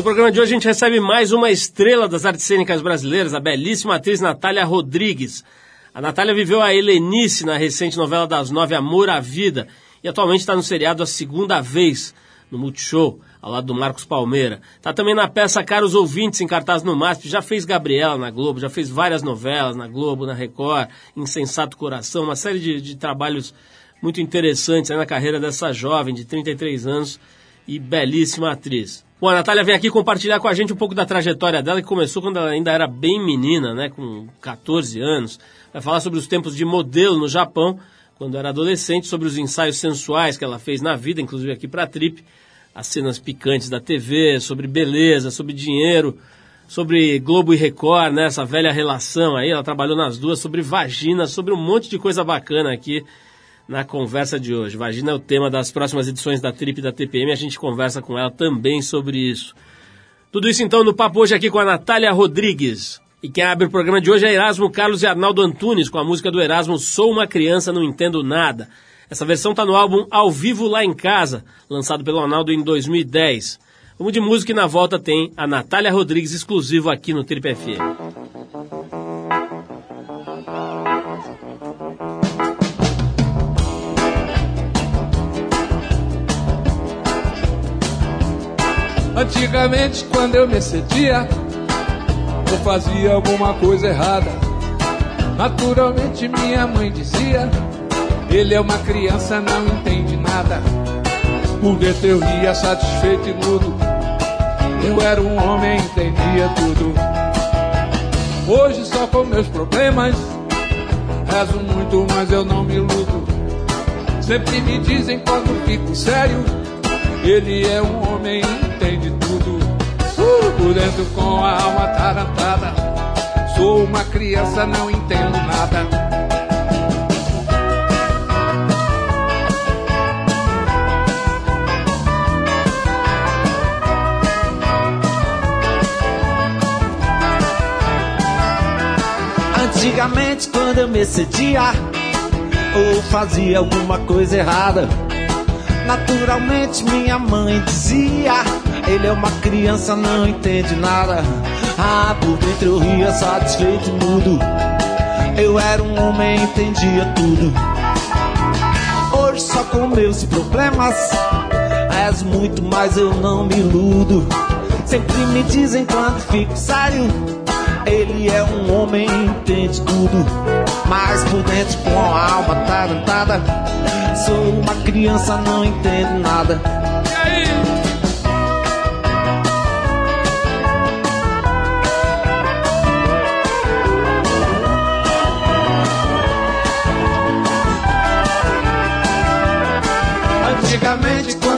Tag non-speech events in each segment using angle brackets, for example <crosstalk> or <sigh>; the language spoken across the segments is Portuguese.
No programa de hoje a gente recebe mais uma estrela das artes cênicas brasileiras, a belíssima atriz Natália Rodrigues. A Natália viveu a Helenice na recente novela das nove Amor à Vida e atualmente está no seriado a segunda vez no Multishow, ao lado do Marcos Palmeira. Está também na peça Caros Ouvintes, em cartaz no MASP. Já fez Gabriela na Globo, já fez várias novelas na Globo, na Record, Insensato Coração, uma série de, de trabalhos muito interessantes na carreira dessa jovem de 33 anos e belíssima atriz. Bom, a Natália vem aqui compartilhar com a gente um pouco da trajetória dela, que começou quando ela ainda era bem menina, né, com 14 anos. Vai falar sobre os tempos de modelo no Japão, quando era adolescente, sobre os ensaios sensuais que ela fez na vida, inclusive aqui para a Trip, as cenas picantes da TV, sobre beleza, sobre dinheiro, sobre Globo e Record, né, essa velha relação aí, ela trabalhou nas duas, sobre vagina, sobre um monte de coisa bacana aqui na conversa de hoje. Vagina é o tema das próximas edições da Trip da TPM, a gente conversa com ela também sobre isso. Tudo isso então no papo hoje aqui com a Natália Rodrigues. E quem abre o programa de hoje é Erasmo Carlos e Arnaldo Antunes com a música do Erasmo Sou uma criança, não entendo nada. Essa versão está no álbum Ao Vivo Lá em Casa, lançado pelo Arnaldo em 2010. Vamos de música e na volta tem a Natália Rodrigues exclusivo aqui no Trip FM. Antigamente, quando eu me excedia, eu fazia alguma coisa errada. Naturalmente, minha mãe dizia: Ele é uma criança, não entende nada. Por dentro eu ria satisfeito e mudo. Eu era um homem, entendia tudo. Hoje, só com meus problemas, rezo muito, mas eu não me iludo. Sempre me dizem quando fico sério: Ele é um homem, entende tudo. Uh, por dentro com a alma tarantada. Sou uma criança, não entendo nada. Antigamente, quando eu me excedia ou fazia alguma coisa errada Naturalmente minha mãe dizia Ele é uma criança, não entende nada. Ah, por dentro eu ria satisfeito mudo. Eu era um homem, entendia tudo. Hoje só com meus problemas. És muito, mas eu não me iludo. Sempre me dizem quando fico sério. Ele é um homem, entende tudo. Mas por dentro com a alma tarantada Sou uma criança, não entendo nada.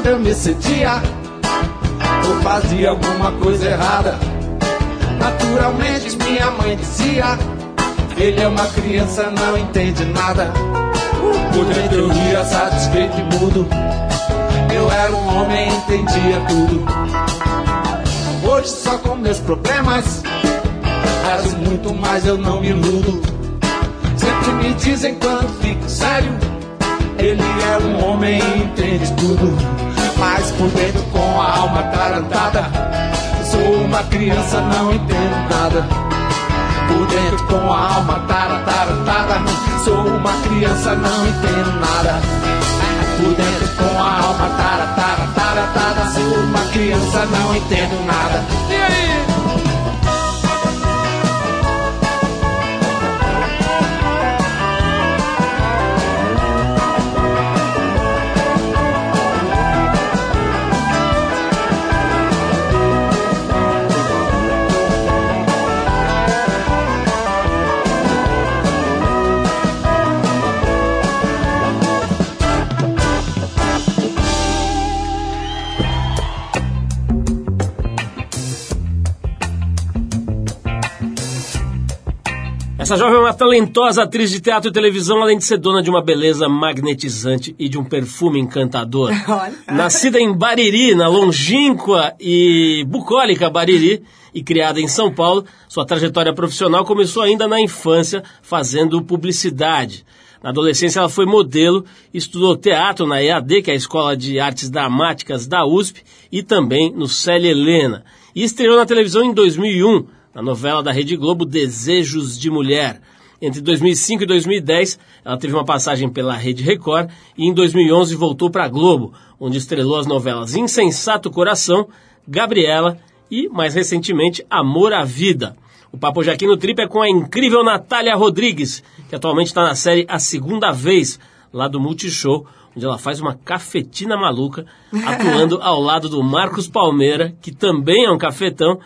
Quando eu me sentia, ou fazia alguma coisa errada, naturalmente minha mãe dizia: Ele é uma criança, não entende nada. Por dentro eu ria satisfeito e mudo. Eu era um homem, entendia tudo. Hoje só com meus problemas. Rezo muito, mas eu não me iludo. Sempre me dizem quando fico sério. Ele é um homem, entende tudo. Mas por dentro com a alma tarantada. Sou uma criança, não entendo nada. Por dentro com a alma tarantada. Sou uma criança, não entendo nada. Por dentro com a alma tarantada. Sou uma criança, não entendo nada. E aí? Essa jovem é uma talentosa atriz de teatro e televisão, além de ser dona de uma beleza magnetizante e de um perfume encantador. <laughs> Olha. Nascida em Bariri, na longínqua e bucólica Bariri, e criada em São Paulo, sua trajetória profissional começou ainda na infância, fazendo publicidade. Na adolescência ela foi modelo, estudou teatro na EAD, que é a Escola de Artes Dramáticas da USP, e também no Célia Helena. e estreou na televisão em 2001, na novela da Rede Globo Desejos de Mulher. Entre 2005 e 2010, ela teve uma passagem pela Rede Record e em 2011 voltou para a Globo, onde estrelou as novelas Insensato Coração, Gabriela e, mais recentemente, Amor à Vida. O Papo hoje aqui no Trip é com a incrível Natália Rodrigues, que atualmente está na série A Segunda Vez, lá do Multishow, onde ela faz uma cafetina maluca, atuando ao lado do Marcos Palmeira, que também é um cafetão,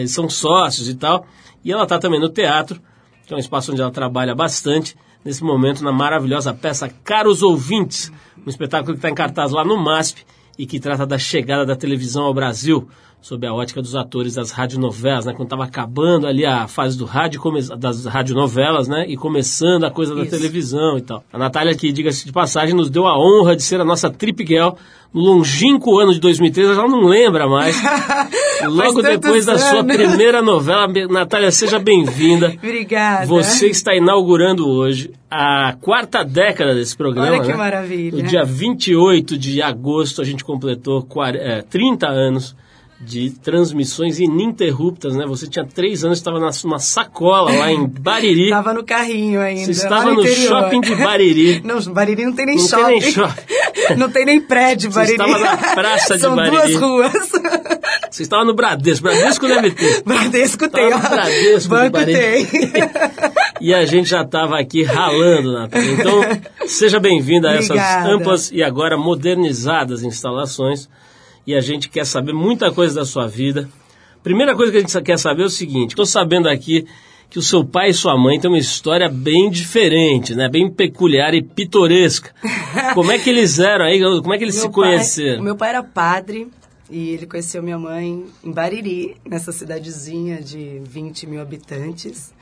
eles são sócios e tal, e ela está também no teatro, que é um espaço onde ela trabalha bastante, nesse momento na maravilhosa peça Caros Ouvintes, um espetáculo que está em cartaz lá no MASP e que trata da chegada da televisão ao Brasil sob a ótica dos atores das radionovelas, né? Quando estava acabando ali a fase do rádio, das radionovelas, né? E começando a coisa da televisão e tal. A Natália, que diga-se de passagem, nos deu a honra de ser a nossa Trip Girl no longínquo ano de 2013, ela não lembra mais. <laughs> Logo depois da sua primeira novela, Natália, seja bem-vinda. <laughs> Obrigada. Você está inaugurando hoje a quarta década desse programa. Olha que né? maravilha. No dia 28 de agosto, a gente completou 30 anos de transmissões ininterruptas, né? Você tinha três anos, estava numa sacola lá em Bariri. <laughs> Estava no carrinho ainda. Você estava no, no shopping de Bariri. <laughs> Não, Bariri não tem nem não shopping. Tem nem shopping. <laughs> não tem nem prédio, Bariri. Você estava na praça de São Bariri. duas ruas. Você estava no Bradesco. Bradesco deve ter. Bradesco tem. No Bradesco Banco tem. e a gente já estava aqui ralando, Natália. Então, seja bem-vinda a essas amplas e agora modernizadas instalações e a gente quer saber muita coisa da sua vida. Primeira coisa que a gente quer saber é o seguinte: estou sabendo aqui que o seu pai e sua mãe têm uma história bem diferente, né? Bem peculiar e pitoresca. <laughs> Como é que eles eram aí? Como é que eles meu se conheceram? Pai, meu pai era padre e ele conheceu minha mãe em Bariri, nessa cidadezinha de 20 mil habitantes.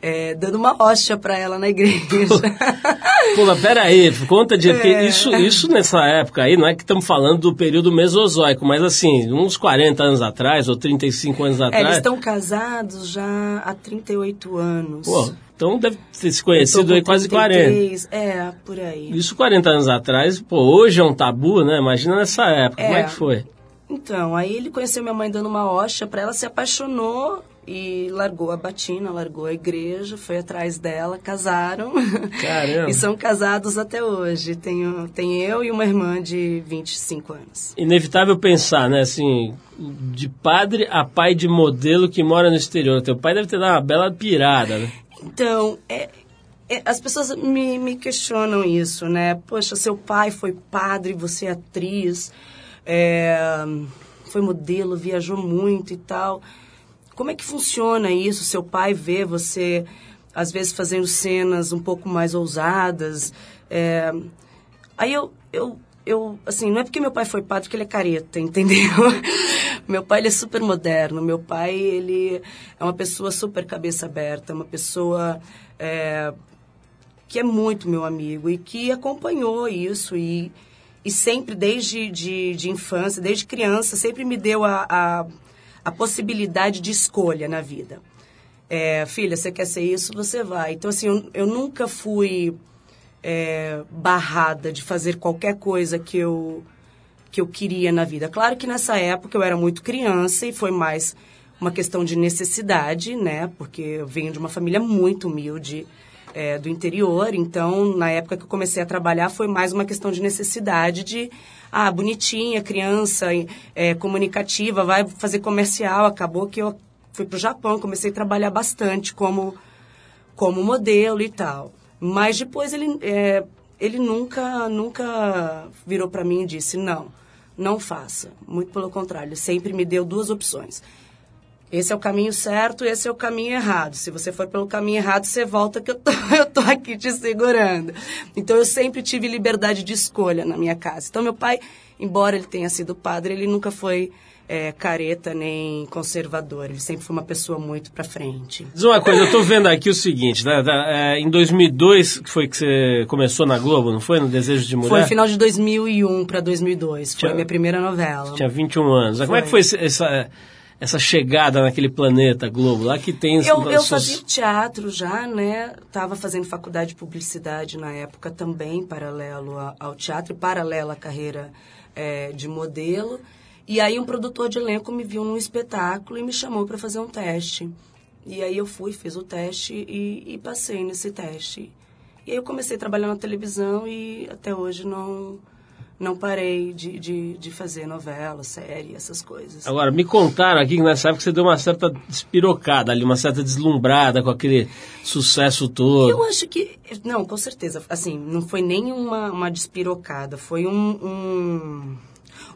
É, dando uma hóstia para ela na igreja. <laughs> Pô, mas peraí, conta de. É. Isso, isso nessa época aí, não é que estamos falando do período mesozoico, mas assim, uns 40 anos atrás, ou 35 anos atrás. É, eles estão casados já há 38 anos. Pô, então deve ter se conhecido aí quase 40. É, por aí. Isso 40 anos atrás, pô, hoje é um tabu, né? Imagina nessa época, é. como é que foi? Então, aí ele conheceu minha mãe dando uma hoxa para ela, se apaixonou e largou a batina, largou a igreja, foi atrás dela, casaram. Caramba! <laughs> e são casados até hoje. Tenho, tem eu e uma irmã de 25 anos. Inevitável pensar, né, assim, de padre a pai de modelo que mora no exterior. Teu pai deve ter dado uma bela pirada, né? Então, é, é, as pessoas me, me questionam isso, né? Poxa, seu pai foi padre, você é atriz, é, foi modelo, viajou muito e tal como é que funciona isso? Seu pai vê você, às vezes, fazendo cenas um pouco mais ousadas. É... Aí eu, eu, eu, assim, não é porque meu pai foi padre que ele é careta, entendeu? <laughs> meu pai, ele é super moderno. Meu pai, ele é uma pessoa super cabeça aberta, uma pessoa é, que é muito meu amigo e que acompanhou isso e, e sempre, desde de, de infância, desde criança, sempre me deu a, a a possibilidade de escolha na vida. É, filha, você quer ser isso, você vai. Então, assim, eu, eu nunca fui é, barrada de fazer qualquer coisa que eu, que eu queria na vida. Claro que nessa época eu era muito criança e foi mais uma questão de necessidade, né? Porque eu venho de uma família muito humilde é, do interior. Então, na época que eu comecei a trabalhar, foi mais uma questão de necessidade de ah, bonitinha, criança, é, comunicativa, vai fazer comercial. Acabou que eu fui para o Japão, comecei a trabalhar bastante como, como modelo e tal. Mas depois ele, é, ele nunca, nunca virou para mim e disse, não, não faça. Muito pelo contrário, ele sempre me deu duas opções. Esse é o caminho certo, esse é o caminho errado. Se você for pelo caminho errado, você volta que eu tô, <laughs> eu tô aqui te segurando. Então eu sempre tive liberdade de escolha na minha casa. Então meu pai, embora ele tenha sido padre, ele nunca foi é, careta nem conservador. Ele sempre foi uma pessoa muito para frente. Diz uma coisa, eu estou vendo aqui o seguinte, né, é, em 2002 que foi que você começou na Globo, não foi? No Desejo de Mulher? Foi final de 2001 para 2002, foi tinha, a minha primeira novela. Tinha 21 anos. Foi. Como é que foi essa essa chegada naquele planeta Globo lá que tem... Eu, eu fazia teatro já, né? Estava fazendo faculdade de publicidade na época também, paralelo ao teatro, paralelo à carreira é, de modelo. E aí um produtor de elenco me viu num espetáculo e me chamou para fazer um teste. E aí eu fui, fiz o teste e, e, passei nesse teste. E aí eu comecei a trabalhar na televisão e até hoje não não parei de, de, de fazer novela, série, essas coisas. Agora, me contaram aqui que nessa época você deu uma certa despirocada ali, uma certa deslumbrada com aquele sucesso todo. Eu acho que, não, com certeza, assim, não foi nem uma, uma despirocada, foi um, um,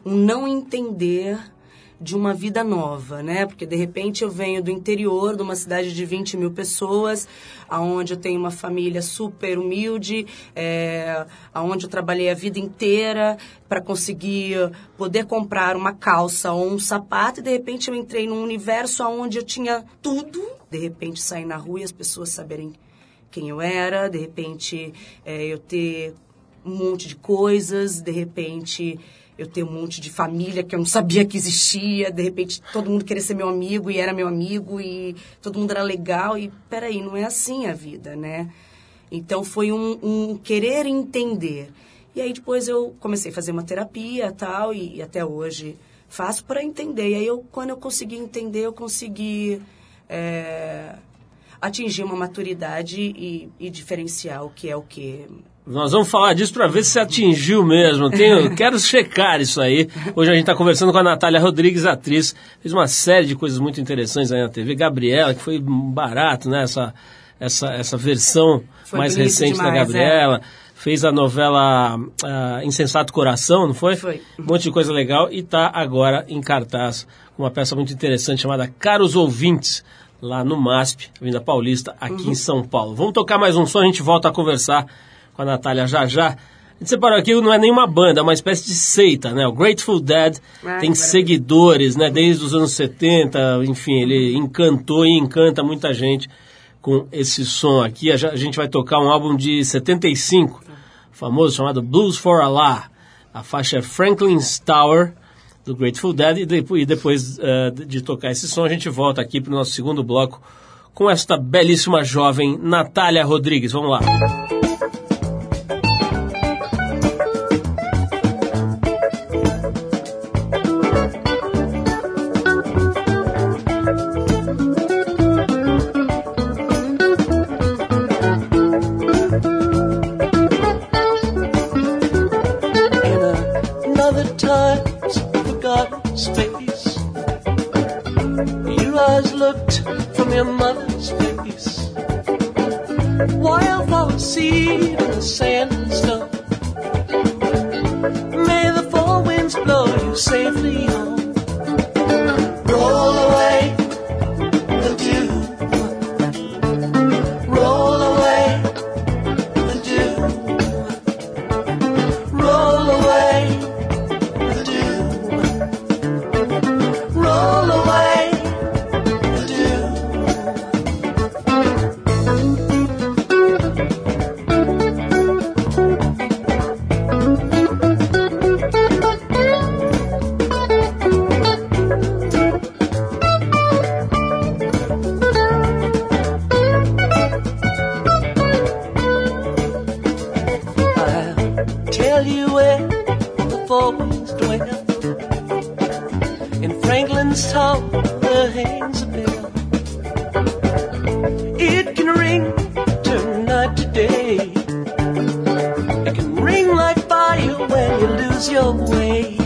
um não entender de uma vida nova, né? Porque de repente eu venho do interior, de uma cidade de 20 mil pessoas, aonde eu tenho uma família super humilde, é, aonde eu trabalhei a vida inteira para conseguir poder comprar uma calça ou um sapato, e de repente eu entrei num universo aonde eu tinha tudo. De repente sair na rua e as pessoas saberem quem eu era, de repente é, eu ter um monte de coisas, de repente eu ter um monte de família que eu não sabia que existia, de repente todo mundo queria ser meu amigo e era meu amigo e todo mundo era legal e peraí, não é assim a vida, né? Então foi um, um querer entender. E aí depois eu comecei a fazer uma terapia tal e, e até hoje faço para entender. E aí eu, quando eu consegui entender, eu consegui é, atingir uma maturidade e, e diferenciar o que é o que nós vamos falar disso para ver se atingiu mesmo. Tenho, quero checar isso aí. Hoje a gente está conversando com a Natália Rodrigues, atriz. Fez uma série de coisas muito interessantes aí na TV. Gabriela, que foi barato, né? Essa, essa, essa versão foi mais recente demais, da Gabriela. É. Fez a novela uh, Insensato Coração, não foi? Foi. Um monte de coisa legal e está agora em cartaz com uma peça muito interessante chamada Caros Ouvintes, lá no MASP, Avenida Paulista, aqui uhum. em São Paulo. Vamos tocar mais um som, a gente volta a conversar com a Natália já já. A gente separou aqui, não é nenhuma banda, é uma espécie de seita, né? O Grateful Dead ah, tem seguidores, né? Desde os anos 70, enfim, ele encantou e encanta muita gente com esse som aqui. A gente vai tocar um álbum de 75, famoso, chamado Blues for Allah. A faixa é Franklin's Tower, do Grateful Dead. E depois uh, de tocar esse som, a gente volta aqui para o nosso segundo bloco com esta belíssima jovem Natália Rodrigues. Vamos lá. passed always dwell in Franklin's town, the hangs a bell. It can ring tonight, today. It can ring like fire when you lose your way.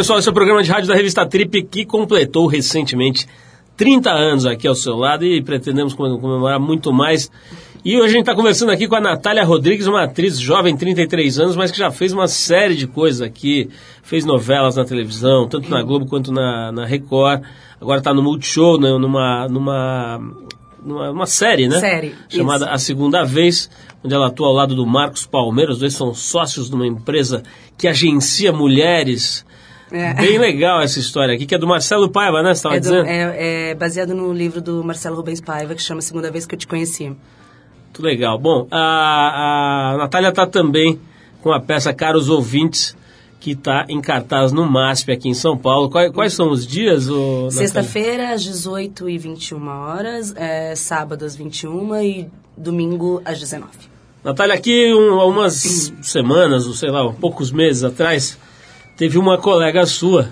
Pessoal, esse é o programa de rádio da revista Trip que completou recentemente 30 anos aqui ao seu lado e pretendemos comemorar muito mais. E hoje a gente está conversando aqui com a Natália Rodrigues, uma atriz jovem, 33 anos, mas que já fez uma série de coisas aqui, fez novelas na televisão, tanto na Globo quanto na, na Record. Agora está no Multishow, né, numa, numa, numa, numa série, né? Série, Chamada isso. A Segunda Vez, onde ela atua ao lado do Marcos Palmeira. Os dois são sócios de uma empresa que agencia mulheres. É. Bem legal essa história aqui, que é do Marcelo Paiva, né? Você estava É, do- dizendo? é- é baseado no livro do Marcelo Rubens Paiva, que chama Segunda Vez que eu te conheci. Muito legal. Bom, a, a Natália está também com a peça Caros Ouvintes, que está em cartaz no MASP aqui em São Paulo. Quais, quais são os dias? Sexta-feira, às 18 e 21 horas, é, sábado às 21 e domingo às 19. Natália, aqui um, há umas semanas, ou sei lá, poucos meses atrás, teve uma colega sua,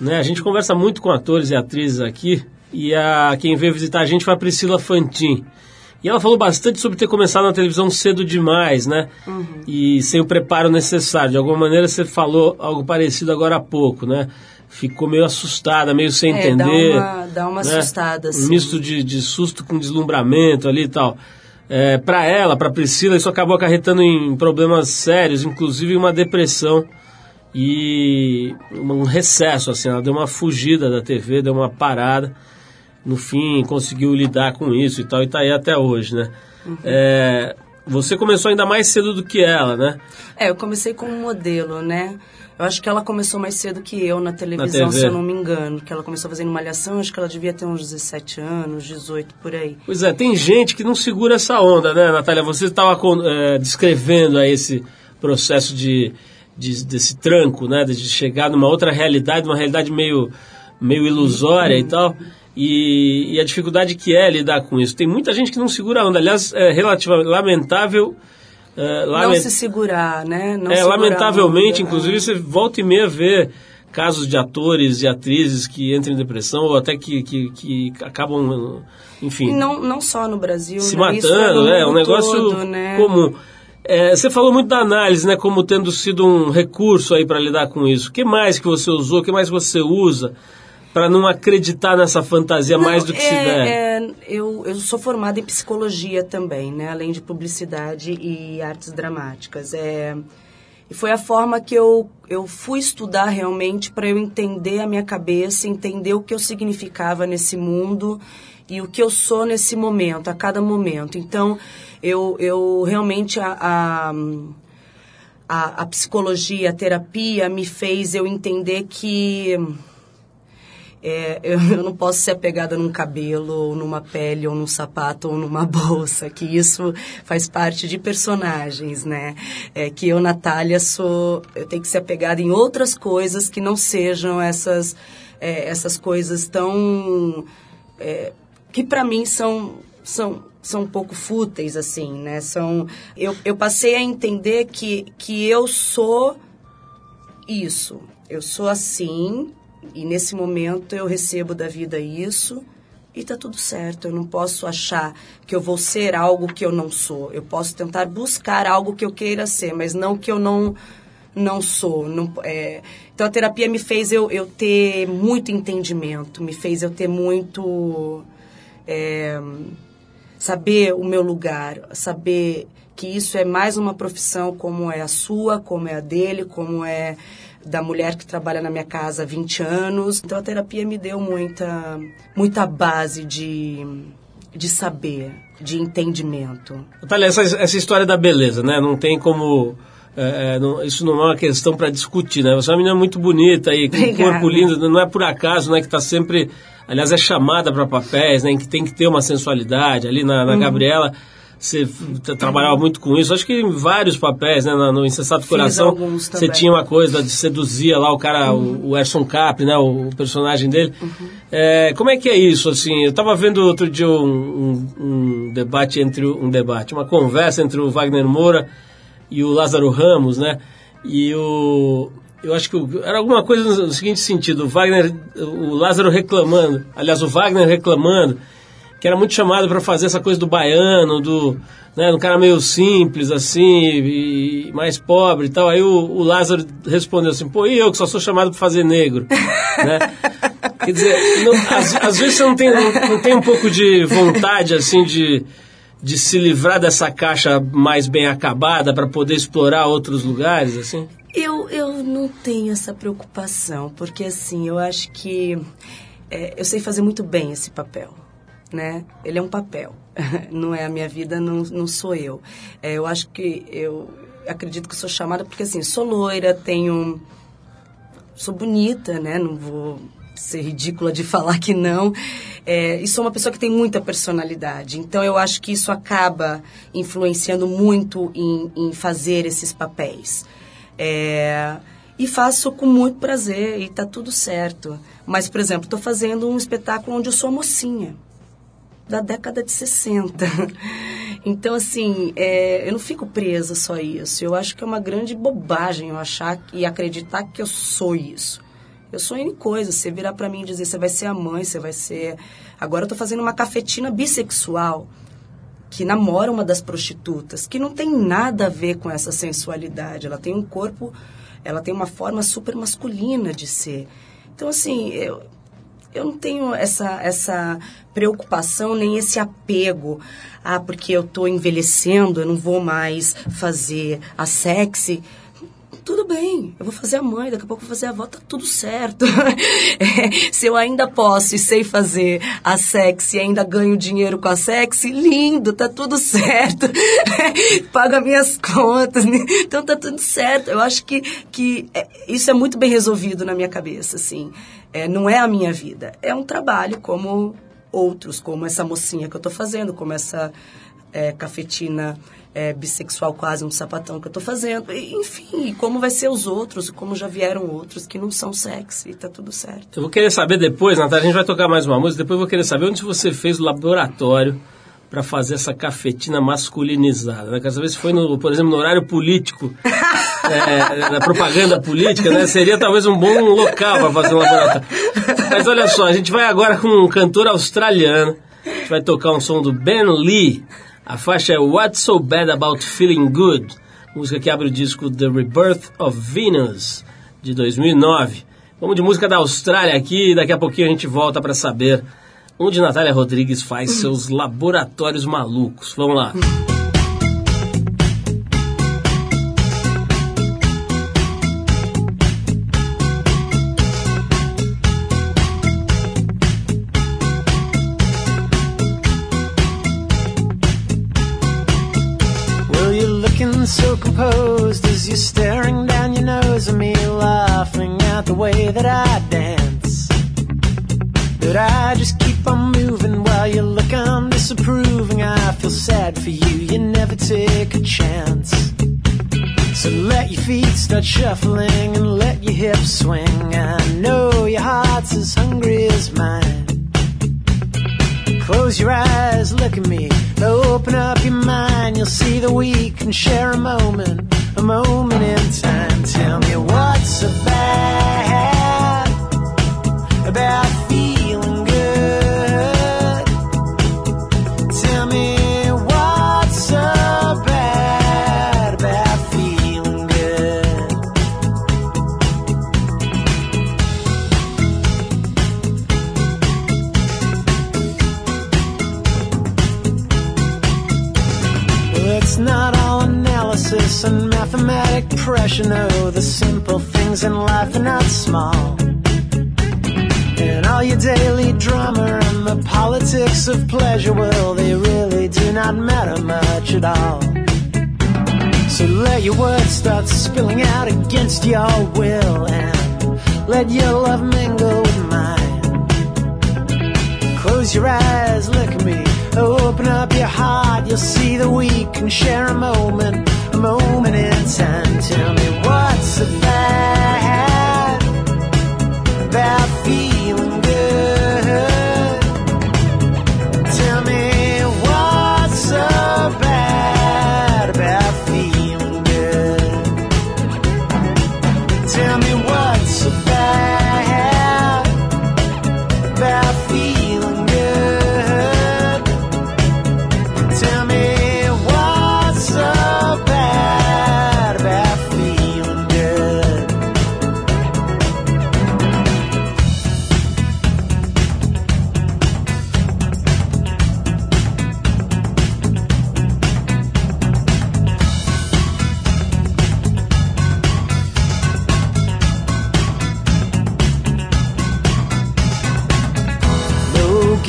né? A gente conversa muito com atores e atrizes aqui, e a, quem veio visitar a gente foi a Priscila Fantin. E ela falou bastante sobre ter começado na televisão cedo demais, né? E sem o preparo necessário. De alguma maneira você falou algo parecido agora há pouco, né? Ficou meio assustada, meio sem É, entender. dá uma- dá uma né? assustada, Um assim. misto de, de susto com deslumbramento ali e tal. É, para ela, para Priscila, isso acabou acarretando em problemas sérios, inclusive uma depressão e um recesso, assim, ela deu uma fugida da TV, deu uma parada, no fim conseguiu lidar com isso e tal, e tá aí até hoje, né? É, você começou ainda mais cedo do que ela, né? É, eu comecei como modelo, né? Eu acho que ela começou mais cedo que eu na televisão, TV. se eu não me engano. Que ela começou fazendo malhação, acho que ela devia ter uns 17 anos, 18, por aí. Pois é, tem gente que não segura essa onda, né, Natália? Você estava é, descrevendo aí esse processo de, de- desse tranco, né? De chegar numa outra realidade, uma realidade meio, meio ilusória e tal. E, e a dificuldade que é lidar com isso. Tem muita gente que não segura a onda. Aliás, é relativamente lamentável. é, Não lament- se segurar, né? Não é, segurar lamentavelmente, inclusive, você volta e meia vê casos de atores e atrizes que entram em depressão ou até que, que, que acabam, enfim, E não, não só no Brasil, se né? Matando, no é um negócio todo, né? comum. É, você falou muito da análise, né, como tendo sido um recurso aí para lidar com isso. O que mais que você usou? O que mais você usa para não acreditar nessa fantasia mais do que se é, deve? é, eu, eu sou formada em psicologia também, né? Além de publicidade e artes dramáticas. É, e foi a forma que eu, eu fui estudar realmente para eu entender a minha cabeça, entender o que eu significava nesse mundo e o que eu sou nesse momento, a cada momento. Então, eu, eu realmente a- a a, a psicologia, a terapia me fez eu entender que é, <laughs> eu, eu, não posso ser apegada num cabelo, ou numa pele, ou num sapato, ou numa <laughs> bolsa, que isso faz parte de personagens, né? É, que eu, Natália, sou. Eu tenho que ser apegada em outras coisas que não sejam essas, é, essas coisas tão. É, que para mim são. são são um pouco fúteis, assim, né? São, eu, eu passei a entender que, que eu sou isso. Eu sou assim, e nesse momento eu recebo da vida isso e tá tudo certo. Eu não posso achar que eu vou ser algo que eu não sou. Eu posso tentar buscar algo que eu queira ser, mas não que eu não não sou. Não, é... Então a terapia me fez eu, eu ter muito entendimento, me fez eu ter muito é... saber o meu lugar, saber que isso é mais uma profissão como é a sua, como é a dele, como é da mulher que trabalha na minha casa há 20 anos. Então a terapia me deu muita, muita base de, de saber, de entendimento. Natália, essa, essa história da beleza, né? Não tem como. É, é não, isso não é uma questão para discutir, né? Você é uma menina muito bonita e com um corpo lindo, não é por acaso, né? Que está sempre. Aliás, é chamada para papéis, né? Que tem que ter uma sensualidade. Ali na, na uhum. Gabriela você trabalhava muito com isso, acho que em vários papéis, né? No, no Insensato Coração, você tinha uma coisa de seduzia lá o cara, uhum. o, o Erson Capri, né? O, o personagem dele. Uhum. É, como é que é isso, assim? Eu estava vendo outro dia um, um, um, debate entre... Um debate, uma conversa entre o Wagner Moura e o Lázaro Ramos, né? E o... Eu acho que era alguma coisa no seguinte sentido, o Wagner, o Lázaro reclamando, aliás, o Wagner reclamando que era muito chamado para fazer essa coisa do baiano, do, né, do cara meio simples, assim, e mais pobre e tal. Aí o, o Lázaro respondeu assim, pô, e eu que só sou chamado para fazer negro, <laughs> né? Quer dizer, não, às, às, vezes você não tem, não, não tem um pouco de vontade, assim, de, de se livrar dessa caixa mais bem acabada para poder explorar outros lugares, assim? Eu, eu não tenho essa preocupação, porque assim, eu acho que é, eu sei fazer muito bem esse papel né? Ele é um papel, <laughs> não é a minha vida, não, não sou eu. É, eu acho que eu acredito que sou chamada porque assim sou loira, tenho, sou bonita, né? Não vou ser ridícula de <laughs> falar que não. É, e sou uma pessoa que tem muita personalidade. Então eu acho que isso acaba influenciando muito em, em fazer esses papéis. É, e faço com muito prazer e tá tudo certo. Mas, por exemplo, estou fazendo um espetáculo onde eu sou mocinha da década de 60. <laughs> Então, assim, é, eu não fico presa só isso. Eu acho que é uma grande bobagem eu achar e acreditar que eu sou isso. Eu sou em coisas. Você virar para mim e dizer, você vai ser a mãe, você vai ser... Agora eu tô fazendo uma cafetina bissexual que namora uma das prostitutas, que não tem nada a ver com essa sensualidade. Ela tem um corpo, ela tem uma forma super masculina de ser. Então, assim, eu, eu não tenho essa, essa preocupação nem esse apego. Ah, porque eu estou envelhecendo, eu não vou mais fazer a sexy. Tudo bem, eu vou fazer a mãe, daqui a pouco eu vou fazer a avó, tá tudo certo. <laughs> é, se eu ainda posso e sei fazer a sexy e ainda ganho dinheiro com a sexy, lindo, tá tudo certo. <laughs> Paga minhas contas, né? então tá tudo certo. Eu acho que, que é, isso é muito bem resolvido na minha cabeça, assim. É, não é a minha vida. É um trabalho como outros, como essa mocinha que eu estou fazendo, como essa é, cafetina é, bissexual quase um sapatão que eu estou fazendo. Enfim, como vai ser os outros, como já vieram outros que não são sexy, e tá tudo certo. Eu vou querer saber depois, Natália, a gente vai tocar mais uma música, depois eu vou querer saber onde você fez o laboratório para fazer essa cafetina masculinizada. Né? Às vezes foi, no, por exemplo, no horário político, <laughs> é, na propaganda política, né? seria talvez um bom local para fazer um laboratório. Mas olha só, a gente vai agora com um cantor australiano. A gente vai tocar um som do Ben Lee. A faixa é What's So Bad About Feeling Good, música que abre o disco The Rebirth of Venus, de 2009. Vamos de música da Austrália aqui daqui a pouquinho a gente volta para saber onde Natália Rodrigues faz seus laboratórios malucos. Vamos lá. So composed as you're staring down your nose at me, laughing at the way that I dance. But I just keep on moving while you look I'm disapproving. I feel sad for you, you never take a chance. So let your feet start shuffling and let your hips swing. I know your heart's as hungry as mine. Close your eyes, look at me. Open up your mind, you'll see that we can share a moment, a moment in time. Tell me what's bad about all. So let your words start spilling out against your will and let your love mingle with mine. Close your eyes, look at me. Open up your heart, you'll see that we can share a moment, a moment in time. Tell me what's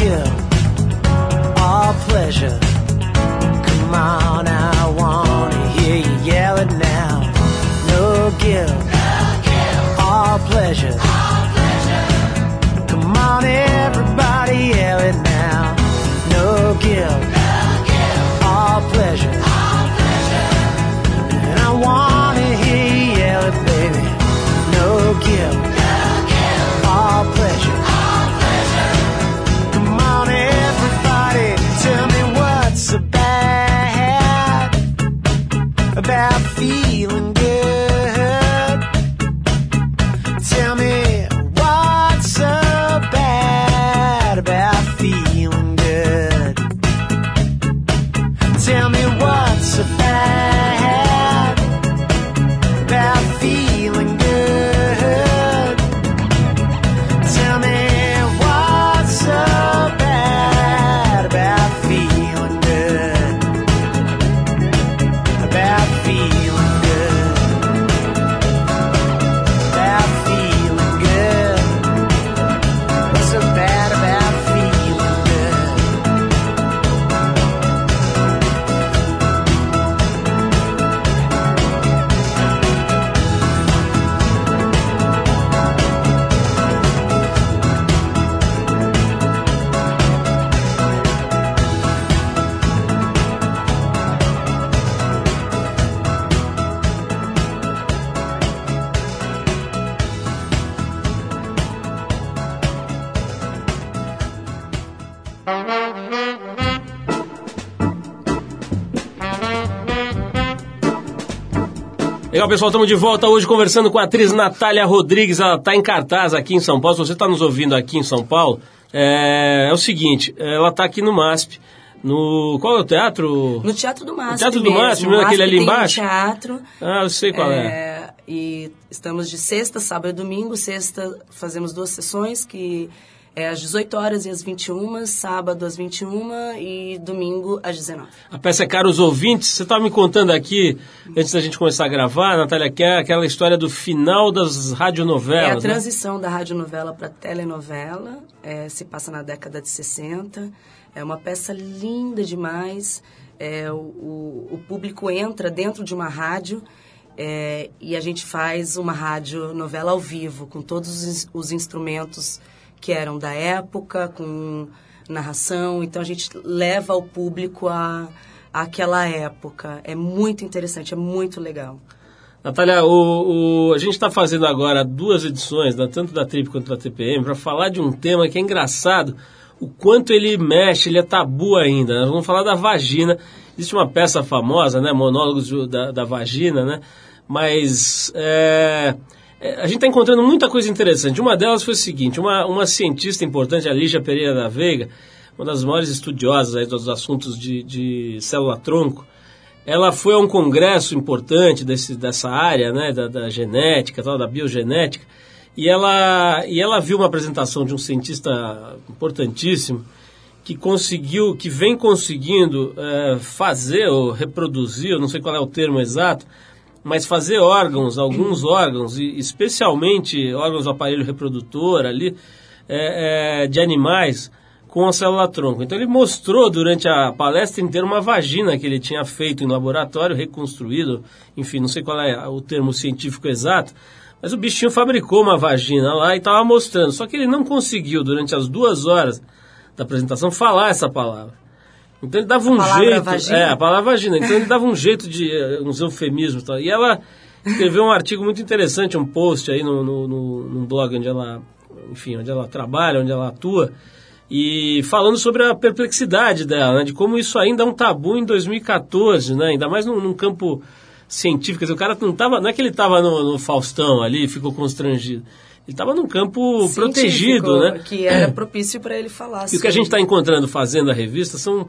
no guilt, all pleasure. Come on, I wanna hear you yell it now. No guilt, all pleasure. Come on, everybody, Legal, pessoal, estamos de volta hoje conversando com a atriz Natália Rodrigues. Ela está em cartaz aqui em São Paulo. Se você está nos ouvindo aqui em São Paulo, é, é o seguinte: ela está aqui no MASP. No, qual é o teatro? No Teatro do MASP. Teatro do. MASP, O mesmo, aquele ali tem um embaixo? teatro. Ah, eu sei qual é. É, E estamos de sexta, sábado e domingo. Sexta fazemos duas sessões, que é às 18 horas e às 21, sábado às 21 e domingo às 19. A peça é Caros Ouvintes. Você estava me contando aqui, antes da gente começar a gravar, Natália, que é aquela história do final das É a radionovelas. né? transição da radionovela para telenovela, é, se passa na década de 60. É uma peça linda demais. É, o, o, o público entra dentro de uma rádio é, e a gente faz uma rádio novela ao vivo, com todos os, os instrumentos que eram da época, com narração. Então a gente leva o público a àquela época. É muito interessante, é muito legal. Natália, o, o, a gente está fazendo agora duas edições, da, tanto da Trip quanto da TPM, para falar de um tema que é engraçado, o quanto ele mexe, ele é tabu ainda. Nós vamos falar da vagina. Existe uma peça famosa, né, Monólogos da, da Vagina, né? Mas é, a gente está encontrando muita coisa interessante. Uma delas foi o seguinte: uma, uma cientista importante, a Lígia Pereira da Veiga, uma das maiores estudiosas dos assuntos de, de célula-tronco, ela foi a um congresso importante desse, dessa área, né, da, da genética, tal, da biogenética, e ela, e ela viu uma apresentação de um cientista importantíssimo que conseguiu, que vem conseguindo é, fazer ou reproduzir, eu não sei qual é o termo exato, mas fazer órgãos, alguns <clears throat> órgãos, e especialmente órgãos do aparelho reprodutor ali, é, é, de animais, com a célula-tronco. Então ele mostrou durante a palestra inteira uma vagina que ele tinha feito em laboratório, reconstruído, enfim, não sei qual é o termo científico exato, mas o bichinho fabricou uma vagina lá e estava mostrando. Só que ele não conseguiu, durante as duas horas da apresentação, falar essa palavra. Então ele dava a um jeito. Vagina. É, a palavra vagina. Então ele dava um jeito de. Eh, uns eufemismos e tal. E ela escreveu um artigo muito interessante, um post aí no, no, no, num blog onde ela. Enfim, onde ela trabalha, onde ela atua. E falando sobre a perplexidade dela, né, de como isso ainda é um tabu em 2014, né, ainda mais num, num campo científico. O cara não tava, não é que ele estava no, no Faustão ali ficou constrangido. Ele estava num campo Científico, protegido, né? Que era propício para ele falar. E o que a gente está encontrando fazendo a revista são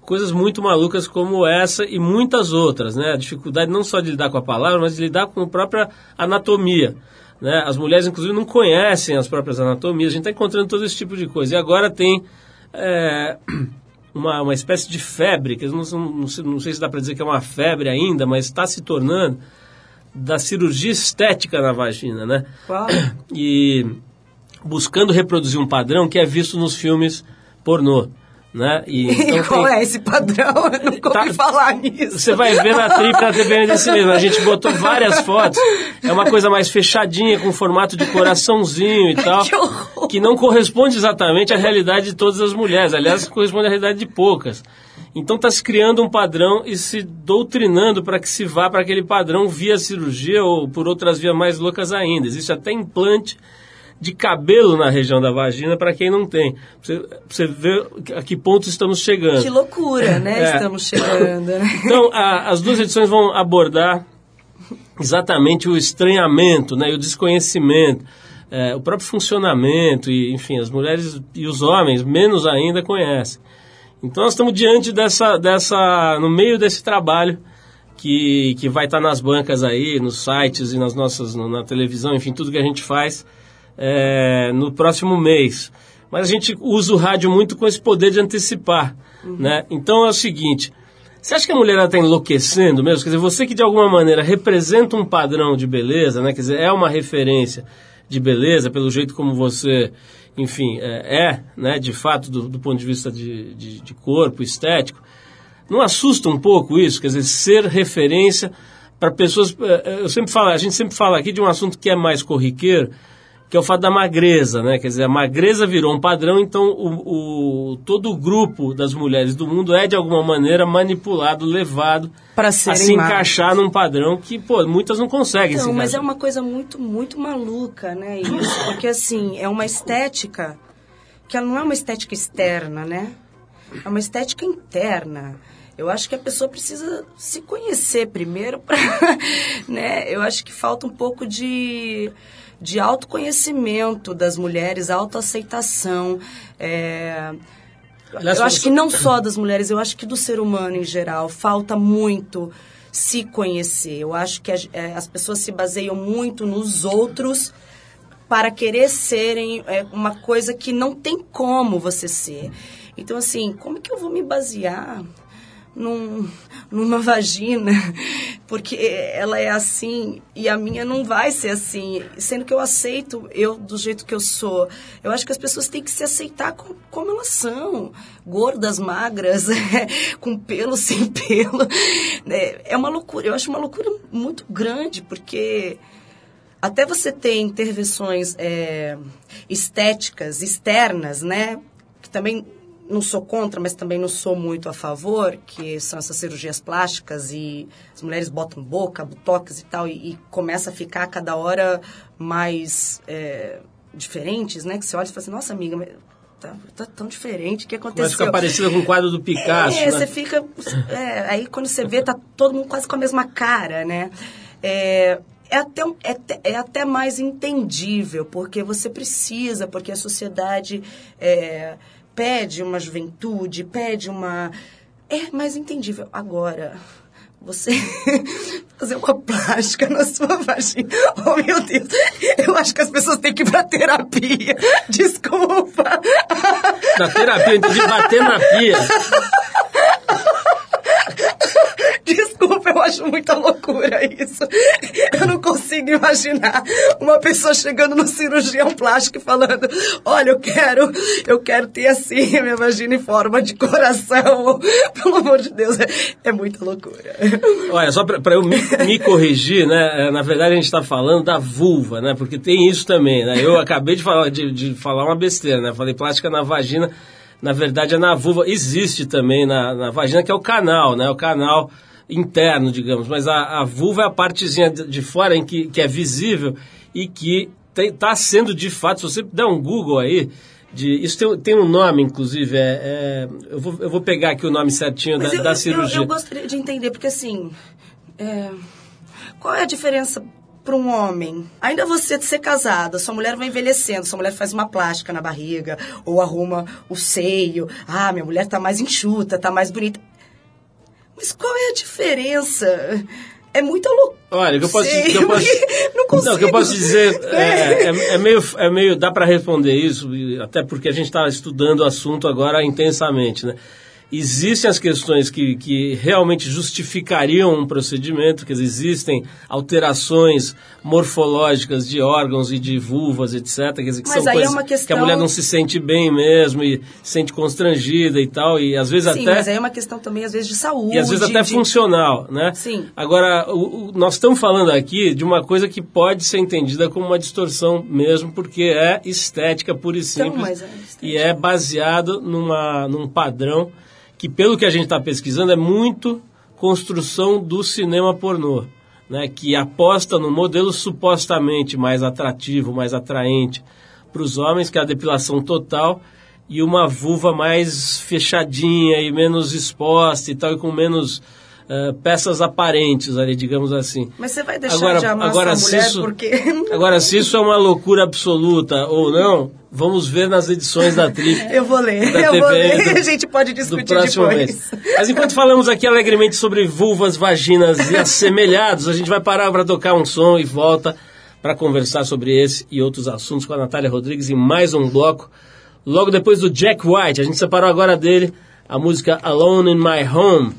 coisas muito malucas como essa e muitas outras, né? A dificuldade não só de lidar com a palavra, mas de lidar com a própria anatomia. Né? As mulheres, inclusive, não conhecem as próprias anatomias. A gente está encontrando todo esse tipo de coisa. E agora tem é, <clears throat> uma, uma espécie de febre, que não, não, não sei se dá para dizer que é uma febre ainda, mas está se tornando da cirurgia estética na vagina, né? <clears throat> E buscando reproduzir um padrão que é visto nos filmes pornô. Né? E, <laughs> então qual tem... é esse padrão? Eu nunca tá, ouvi falar nisso. Você vai ver na trip na TVN desse mesmo. A gente botou várias fotos. É uma coisa mais fechadinha, com formato de coraçãozinho e <laughs> tal. Que, que não corresponde exatamente à realidade de todas as mulheres. Aliás, corresponde à realidade de poucas. Então está se criando um padrão e se doutrinando para que se vá para aquele padrão via cirurgia ou por outras vias mais loucas ainda. Existe até implante de cabelo na região da vagina para quem não tem. Você, você vê a que ponto estamos chegando. Que loucura, <laughs> né? É. Estamos chegando. Né? <laughs> Então, a, as duas edições vão abordar exatamente o estranhamento né, e o desconhecimento. É, o próprio funcionamento e, enfim, as mulheres e os homens, menos ainda, conhecem. Então nós estamos diante dessa, dessa no meio desse trabalho que, que vai estar nas bancas aí, nos sites e nas nossas, na televisão, enfim, tudo que a gente faz é, no próximo mês. Mas a gente usa o rádio muito com esse poder de antecipar, uhum. né? Então é o seguinte, você acha que a mulher está enlouquecendo mesmo? Quer dizer, você que de alguma maneira representa um padrão de beleza, né? Quer dizer, é uma referência de beleza pelo jeito como você enfim, é, é né, de fato, do, do, ponto de vista de, de, de, corpo, estético, não assusta um pouco isso? Quer dizer, ser referência para pessoas. É, é, eu sempre falo, a gente sempre fala aqui de um assunto que é mais corriqueiro, que é o fato da magreza, né? Quer dizer, a magreza virou um padrão, então o, o todo o grupo das mulheres do mundo é de alguma maneira manipulado, levado para se encaixar num padrão que, pô, muitas não conseguem então, mas é uma coisa muito, muito maluca, né? Isso, porque assim, é uma estética que ela não é uma estética externa, né? É uma estética interna. Eu acho que a pessoa precisa se conhecer primeiro para, <laughs> né? Eu acho que falta um pouco de de autoconhecimento das mulheres, autoaceitação. É... eu acho que não só das mulheres, eu acho que do ser humano em geral. Falta muito se conhecer. Eu acho que as, é, as pessoas se baseiam muito nos outros para querer serem é, uma coisa que não tem como você ser. Então, assim, como que eu vou me basear num, numa vagina, porque ela é assim e a minha não vai ser assim, sendo que eu aceito eu do jeito que eu sou. Eu acho que as pessoas têm que se aceitar com, como elas são, gordas, magras, <laughs> com pelo, sem pelo. É, é uma loucura, eu acho uma loucura muito grande, porque até você ter intervenções é, estéticas externas, né? Que também não sou contra, mas também não sou muito a favor, que são essas cirurgias plásticas e as mulheres botam boca, botox e tal, e, e começa a ficar a cada hora mais é, diferentes, né? Que você olha e fala assim, nossa amiga, mas tá, tá tão diferente, o que aconteceu? Mas fica parecida com o quadro do Picasso, É, né? você fica... é, aí quando você vê, tá todo mundo quase com a mesma cara, né? É, é até, é, é até mais entendível, porque você precisa, porque a sociedade é, pede uma juventude, pede uma... É mais entendível. Agora, você <laughs> fazer uma plástica na sua vagina. Oh, meu Deus. Eu acho que as pessoas têm que ir pra terapia. <laughs> Desculpa. Na terapia, de bater na pia. Desculpa, eu acho muita loucura isso. Eu não consigo imaginar uma pessoa chegando no cirurgião plástico e falando: Olha, eu quero, eu quero ter assim <laughs> minha vagina em forma de coração. <laughs> Pelo amor de Deus, é, é muita loucura. Olha, só para eu me, me corrigir, né? é, Na verdade a gente está falando da vulva, né? Porque tem isso também, né? Eu acabei de falar, de, de falar uma besteira, né? Falei plástica na vagina, na verdade é na vulva. Existe também na, na vagina, que é o canal, né? O canal interno, digamos. Mas a, a vulva é a partezinha de, de fora em que, que é visível e que está sendo de fato, se você der um Google aí, de, isso tem, tem um nome, inclusive, é, é- eu, vou, eu vou pegar aqui o nome certinho da, eu, da cirurgia. Eu, eu gostaria de entender, porque assim. é, qual é a diferença para um homem? Ainda você ser casada, sua mulher vai envelhecendo, sua mulher faz uma plástica na barriga, ou arruma o seio. Ah, minha mulher tá mais enxuta, tá mais bonita. Mas qual é a diferença? É muita loucura. Olha, o que eu posso, Sei, que eu posso, <laughs> não consigo. o que eu posso dizer <laughs> é, é, é meio, é meio, dá para responder isso, até porque a gente está estudando o assunto agora intensamente, né? Existem as questões que, que realmente justificariam um procedimento, dizer, existem alterações morfológicas de órgãos e de vulvas, etc. Quer dizer, que Mas são aí é coisas uma que a questão- mulher não se sente bem mesmo e se sente constrangida e tal, e às vezes Sim, até... mas aí é uma questão também, às vezes, de saúde. E às vezes até de- funcional, né? Sim. Agora, o- o- nós estamos falando aqui de uma coisa que pode ser entendida como uma distorção mesmo, porque é estética pura e simples. mas é estética. e é baseado numa, num padrão que, pelo que a gente está pesquisando, é muito construção do cinema pornô. Né, que aposta no modelo supostamente mais atrativo, mais atraente para os homens, que é a depilação total, e uma vulva mais fechadinha e menos exposta e tal, e com menos eh, peças aparentes ali, digamos assim. Mas você vai deixar Agora, de amar agora, sua mulher isso, porque... agora, se isso é uma loucura absoluta ou não, vamos ver nas edições da Trip. <laughs> Eu vou ler, da eu vou TVN ler. do- <laughs> a gente pode discutir depois. mês. Mas enquanto falamos aqui alegremente sobre vulvas, vaginas e assemelhados, a gente vai parar para tocar um som e volta para conversar sobre esse e outros assuntos com a Natália Rodrigues em mais um bloco. Logo depois do Jack White, a gente separou agora dele a música Alone in My Home,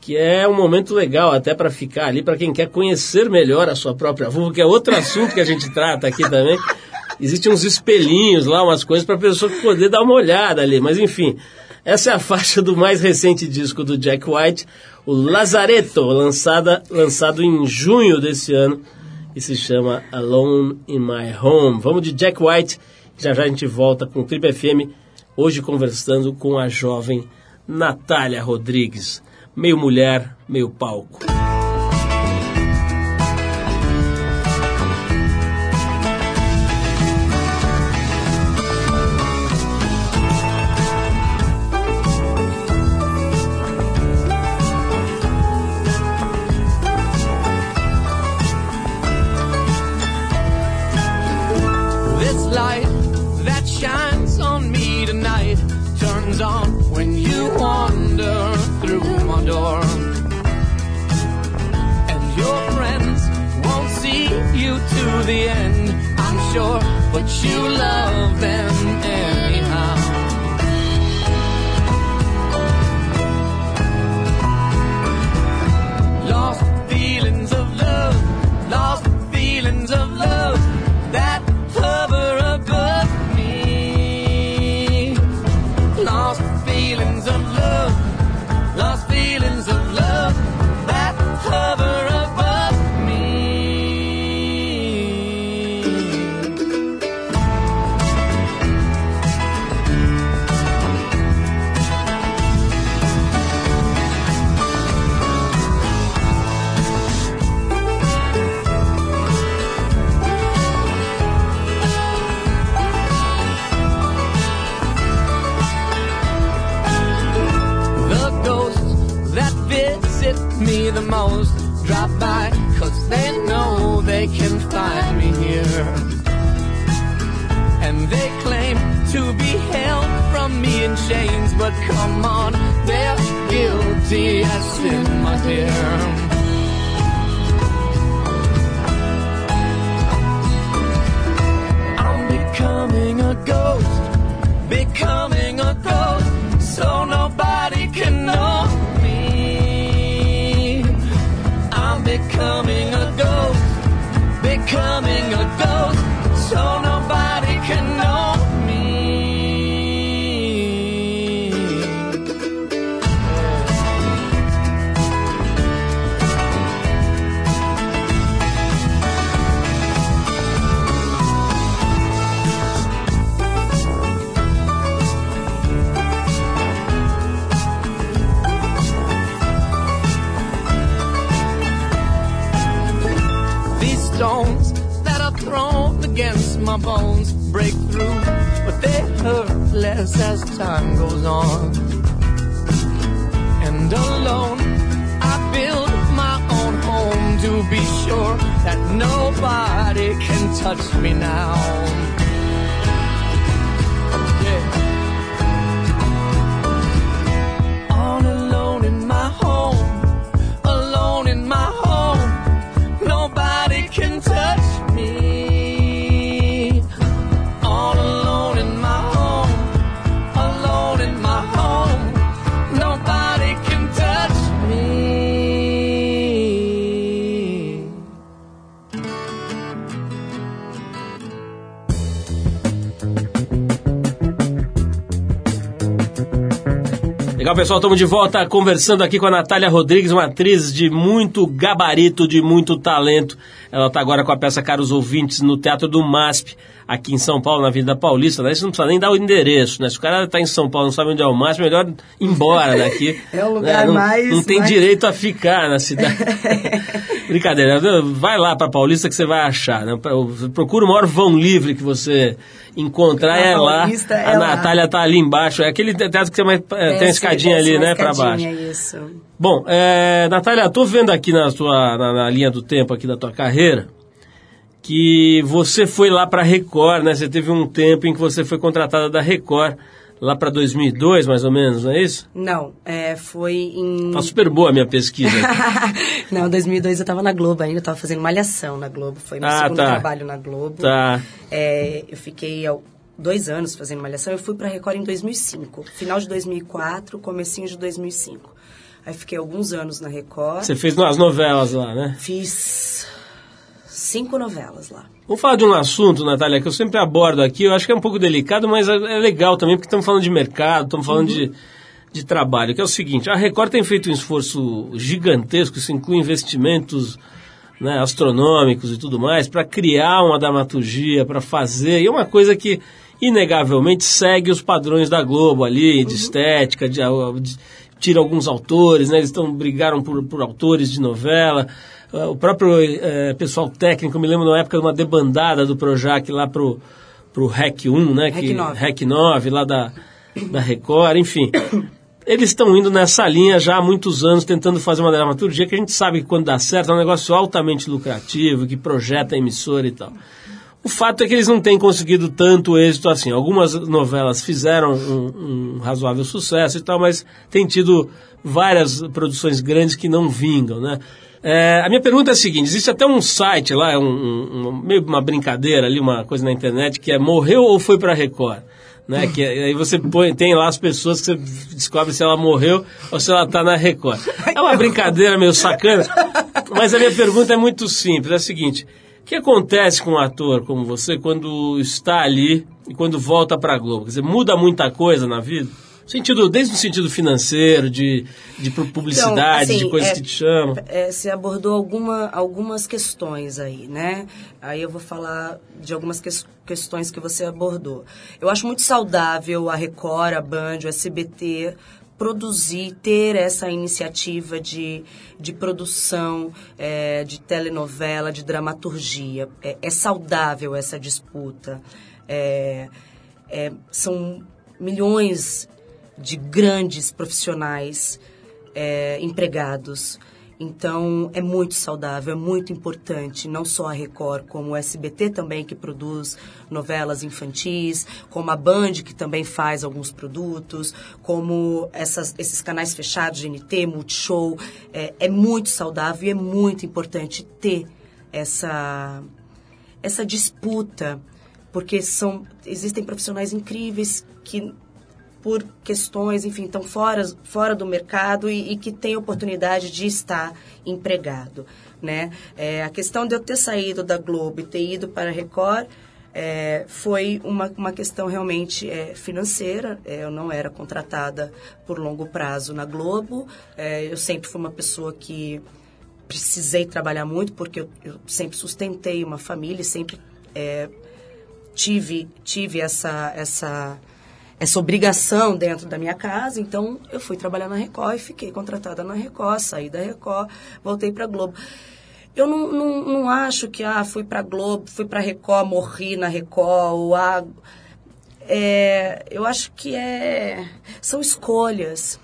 que é um momento legal até para ficar ali, para quem quer conhecer melhor a sua própria vulva, que é outro assunto que a gente trata aqui também. Existem uns espelhinhos lá, umas coisas para a pessoa poder dar uma olhada ali. Mas enfim, essa é a faixa do mais recente disco do Jack White, o Lazareto, lançada, lançado em junho desse ano, e se chama Alone in My Home. Vamos de Jack White, já já a gente volta com o Trip FM, hoje conversando com a jovem Natália Rodrigues. Meio mulher, meio palco. This light that shines on me tonight turns on when you wander through my door. And your friends won't see you to the end, I'm sure, but you love them anyhow. Guilty as sin, my dear. Legal, pessoal, estamos de volta conversando aqui com a Natália Rodrigues, uma atriz de muito gabarito, de muito talento. Ela está agora com a peça Caros Ouvintes no Teatro do MASP, aqui em São Paulo, na Avenida Paulista. Né? Você não precisa nem dar o endereço, né? Se o cara está em São Paulo não sabe onde é o MASP, melhor ir embora daqui. <laughs> É o lugar não, mais- Não tem mais- direito a ficar na cidade. <laughs> Brincadeira, vai lá para Paulista que você vai achar. Né? Procura o maior vão livre que você encontrar, é lá. A é lá. Natália tá ali embaixo. É aquele teatro que tem uma, é, tem uma escadinha ali, né, para baixo. escadinha, Isso. Bom, é, Natália, tô vendo aqui na, tua, na, na linha do tempo aqui da tua carreira que você foi lá para Record, né? Você teve um tempo em que você foi contratada da Record, lá para 2002, mais ou menos, não é isso? Não, é, foi em... Tá super boa a minha pesquisa. <laughs> Não, 2002 eu tava na Globo ainda, eu tava fazendo malhação na Globo. Foi meu Ah, segundo tá. trabalho na Globo. Tá. É, eu fiquei dois anos fazendo malhação. Eu fui pra Record em 2005. Final de 2004, comecinho de 2005. Aí fiquei alguns anos na Record. Você fez umas novelas lá, né? Fiz cinco novelas lá. Vamos falar de um assunto, Natália, que eu sempre abordo aqui. Eu acho que é um pouco delicado, mas é é legal também, porque estamos falando de mercado, estamos falando de, de trabalho. Que é o seguinte: a Record tem feito um esforço gigantesco, isso inclui investimentos né, astronômicos e tudo mais, para criar uma dramaturgia, para fazer. E é uma coisa que, inegavelmente, segue os padrões da Globo ali, de estética, de, de- tira alguns autores, né, eles estão brigaram por, por autores de novela. O próprio eh, pessoal técnico, me lembro na época de uma debandada do Projac lá pro, pro REC 1, né? REC 9. REC 9, lá da, da Record, enfim. Eles estão indo nessa linha já há muitos anos, tentando fazer uma dramaturgia que a gente sabe que quando dá certo é um negócio altamente lucrativo, que projeta a emissora e tal. O fato é que eles não têm conseguido tanto êxito assim. Algumas novelas fizeram um, um razoável sucesso e tal, mas tem tido várias produções grandes que não vingam, né? É, a minha pergunta é a seguinte: existe até um site lá, um, um- um- meio uma brincadeira ali, uma coisa na internet que é morreu ou foi para Record? Né? Que é- aí você põe, tem lá as pessoas que você descobre se ela morreu ou se ela está na Record. É uma brincadeira meio sacana, mas a minha pergunta é muito simples: é a seguinte. O que acontece com um ator como você quando está ali e quando volta para a Globo? Quer dizer, muda muita coisa na vida? Sentido, desde o sentido financeiro, de, de pu- publicidade, Então, assim, de coisas é- que te chamam. É, você abordou alguma, algumas questões aí, né? Aí eu vou falar de algumas ques- questões que você abordou. Eu acho muito saudável a Record, a Band, o SBT produzir, ter essa iniciativa de, de produção, é, de telenovela, de dramaturgia. É, é saudável essa disputa. É, é, são milhões de grandes profissionais é, empregados. Então, é muito saudável, é muito importante, não só a Record, como o SBT também, que produz novelas infantis, como a Band, que também faz alguns produtos, como essas, esses canais fechados, GNT, Multishow. É, é muito saudável e é muito importante ter essa, essa disputa, porque são, existem profissionais incríveis que por questões, enfim, estão fora, fora do mercado e, e que têm oportunidade de estar empregado, né? É, a questão de eu ter saído da Globo e ter ido para a Record é, foi uma, uma questão realmente é, financeira. É, eu não era contratada por longo prazo na Globo. É, eu sempre fui uma pessoa que precisei trabalhar muito porque eu, eu sempre sustentei uma família, sempre é, tive tive essa essa essa obrigação dentro da minha casa, então eu fui trabalhar na Record e fiquei contratada na Record, saí da Record, voltei para Globo. Eu não, não, não, acho que, ah, fui para Globo, fui para Record, morri na Record, ou ah, é, eu acho que é, são escolhas.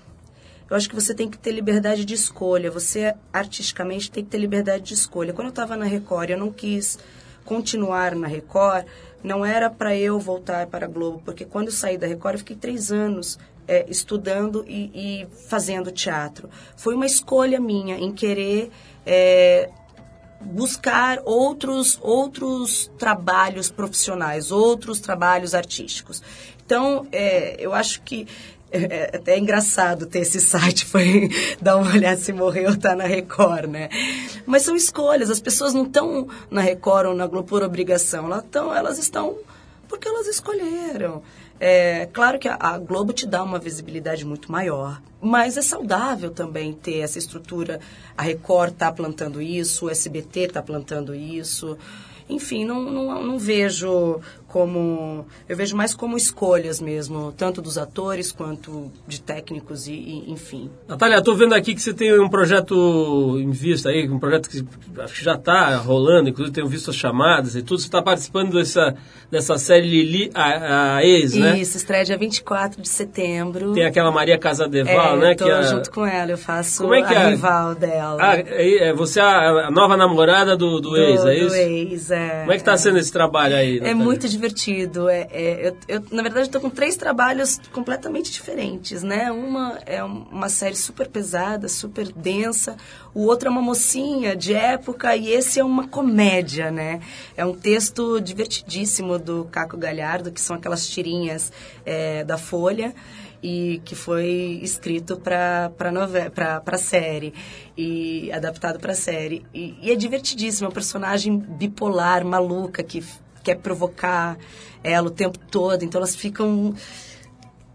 Eu acho que você tem que ter liberdade de escolha. Você, artisticamente, tem que ter liberdade de escolha. Quando eu estava na Record, eu não quis continuar na Record, não era para eu voltar para a Globo, porque quando eu saí da Record, eu fiquei três anos é, estudando e, e, fazendo teatro. Foi uma escolha minha em querer é, buscar outros, outros trabalhos profissionais, outros trabalhos artísticos. Então, é, eu acho que é, é até engraçado ter esse site, <laughs> foi dar uma olhada se morreu, tá na Record, né? Mas são escolhas, as pessoas não estão na Record ou na Globo por obrigação, elas, tão, elas estão porque elas escolheram. É claro que a, a, Globo te dá uma visibilidade muito maior, mas é saudável também ter essa estrutura. A Record está plantando isso, o SBT está plantando isso enfim, não, não, não vejo como. Eu vejo mais como escolhas mesmo, tanto dos atores quanto de técnicos e, e enfim. Natália, estou vendo aqui que você tem um projeto em vista aí, um projeto que acho que já está rolando, inclusive tenho visto as chamadas e tudo. Você está participando dessa, dessa série Lili, a, a ex, Isso, né? Isso, estreia dia 24 de setembro. Tem aquela Maria Casadeval, é, né? Tô que é... junto com ela, eu faço Como é que a é? rival dela. Ah, é, você é a nova namorada do, do, do ex, é do isso? ex, é. Como é que está sendo esse trabalho aí? É Natália? muito divertido. É, é eu, eu, na verdade, estou com três trabalhos completamente diferentes, né? Uma é uma série super pesada, super densa. O outro é uma mocinha de época e esse é uma comédia, né? É um texto divertidíssimo do Caco Galhardo, que são aquelas tirinhas é, da Folha e que foi escrito para para série e adaptado para série e, e, é divertidíssimo é um personagem bipolar maluca que quer provocar ela o tempo todo então elas ficam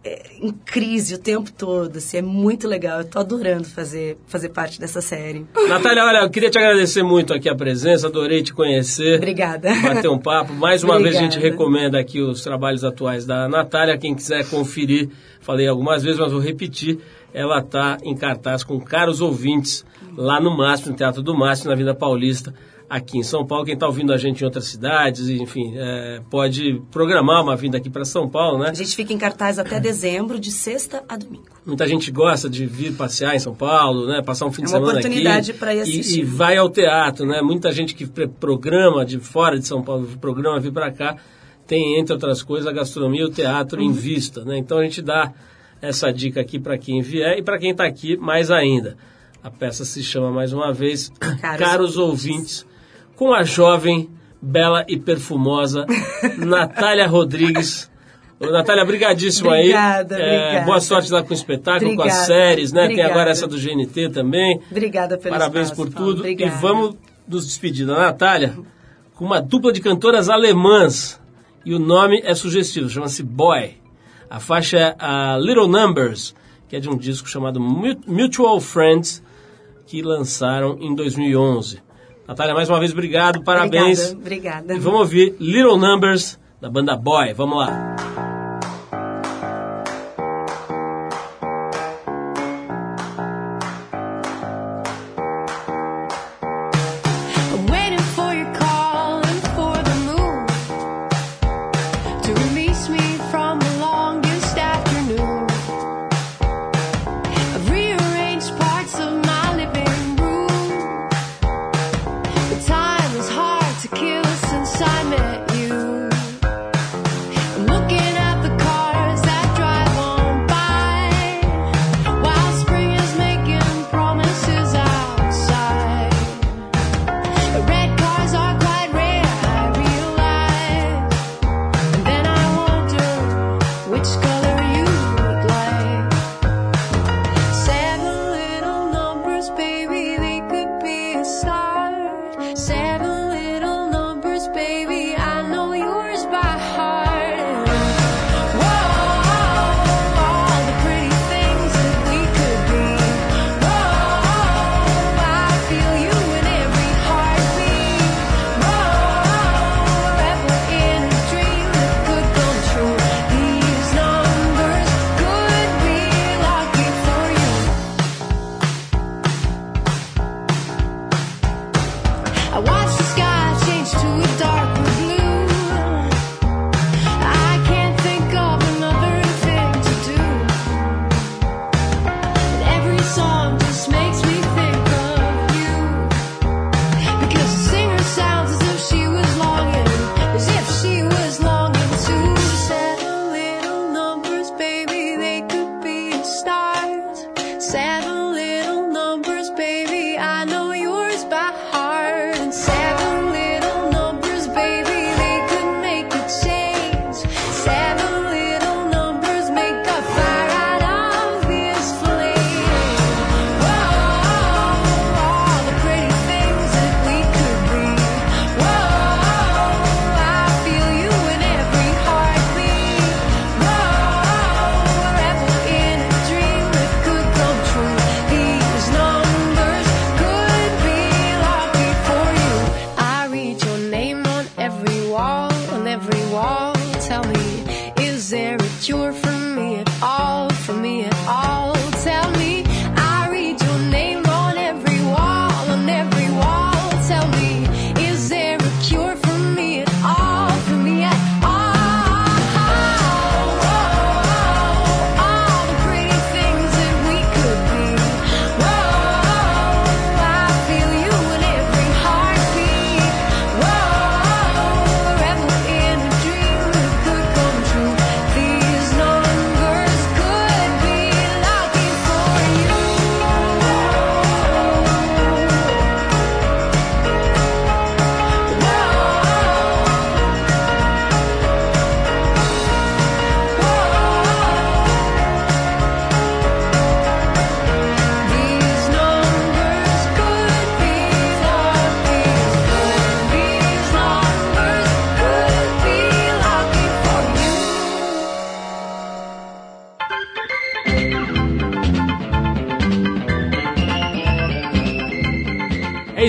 é, em crise o tempo todo. Assim, é muito legal. Eu tô adorando fazer, fazer parte dessa série. Natália, olha, eu queria te agradecer muito aqui a presença, adorei te conhecer. Obrigada. Bater um papo. Mais uma Obrigada. vez a gente recomenda aqui os trabalhos atuais da Natália. Quem quiser conferir, falei algumas vezes, mas vou repetir. Ela está em cartaz com caros ouvintes lá no Máximo, no Teatro do Máximo, na Vida Paulista aqui em São Paulo. Quem está ouvindo a gente em outras cidades, enfim, é, pode programar uma vinda aqui para São Paulo, né? A gente fica em cartaz até dezembro, de sexta a domingo. Muita gente gosta de vir passear em São Paulo, né? Passar um fim é de semana aqui. É uma oportunidade para ir assistir. E, e, vai ao teatro, né? Muita gente que programa de fora de São Paulo, programa vir para cá, tem, entre outras coisas, a gastronomia e o teatro uhum. em vista, né? Então a gente dá essa dica aqui para quem vier e para quem está aqui mais ainda. A peça se chama mais uma vez Caros, Caros Ouvintes com a jovem, bela e perfumosa <laughs> Natália Rodrigues. Ô, Natália, brigadíssimo obrigada, aí. Obrigada, boa sorte lá com o espetáculo, obrigada, com as séries, né? Obrigada. Tem agora essa do GNT também. Obrigada pelo Parabéns espaço, por tudo. E vamos nos despedir da Natália com uma dupla de cantoras alemãs. E o nome é sugestivo, chama-se Boy. A faixa é a Little Numbers, que é de um disco chamado Mutual Friends, que lançaram em 2011. Natália, mais uma vez, obrigado, parabéns. Obrigada, obrigada. E vamos ouvir Little Numbers, da banda Boy. Vamos lá.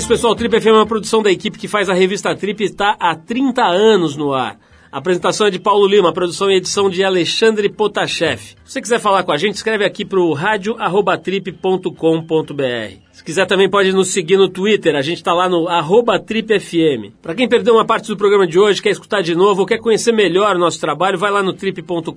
Isso, pessoal. O Trip FM é uma produção da equipe que faz a revista Trip e está há 30 anos no ar. A apresentação é de Paulo Lima, produção e edição de Alexandre Potashev. Se você quiser falar com a gente, escreve aqui para o radio@trip.com.br. Se quiser também pode nos seguir no Twitter, a gente está lá no tripfm. Para quem perdeu uma parte do programa de hoje, quer escutar de novo ou quer conhecer melhor o nosso trabalho, vai lá no trip.com.br.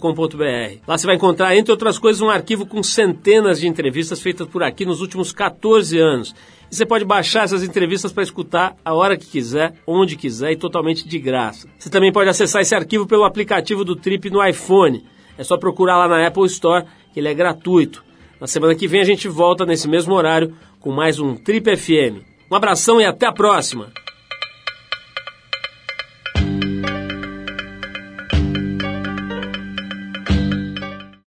Lá você vai encontrar, entre outras coisas, um arquivo com centenas de entrevistas feitas por aqui nos últimos 14 anos. E você pode baixar essas entrevistas para escutar a hora que quiser, onde quiser e totalmente de graça. Você também pode acessar esse arquivo pelo aplicativo do Trip no iPhone. É só procurar lá na Apple Store, que ele é gratuito. Na semana que vem a gente volta nesse mesmo horário com mais um Trip FM. Um abração e até a próxima!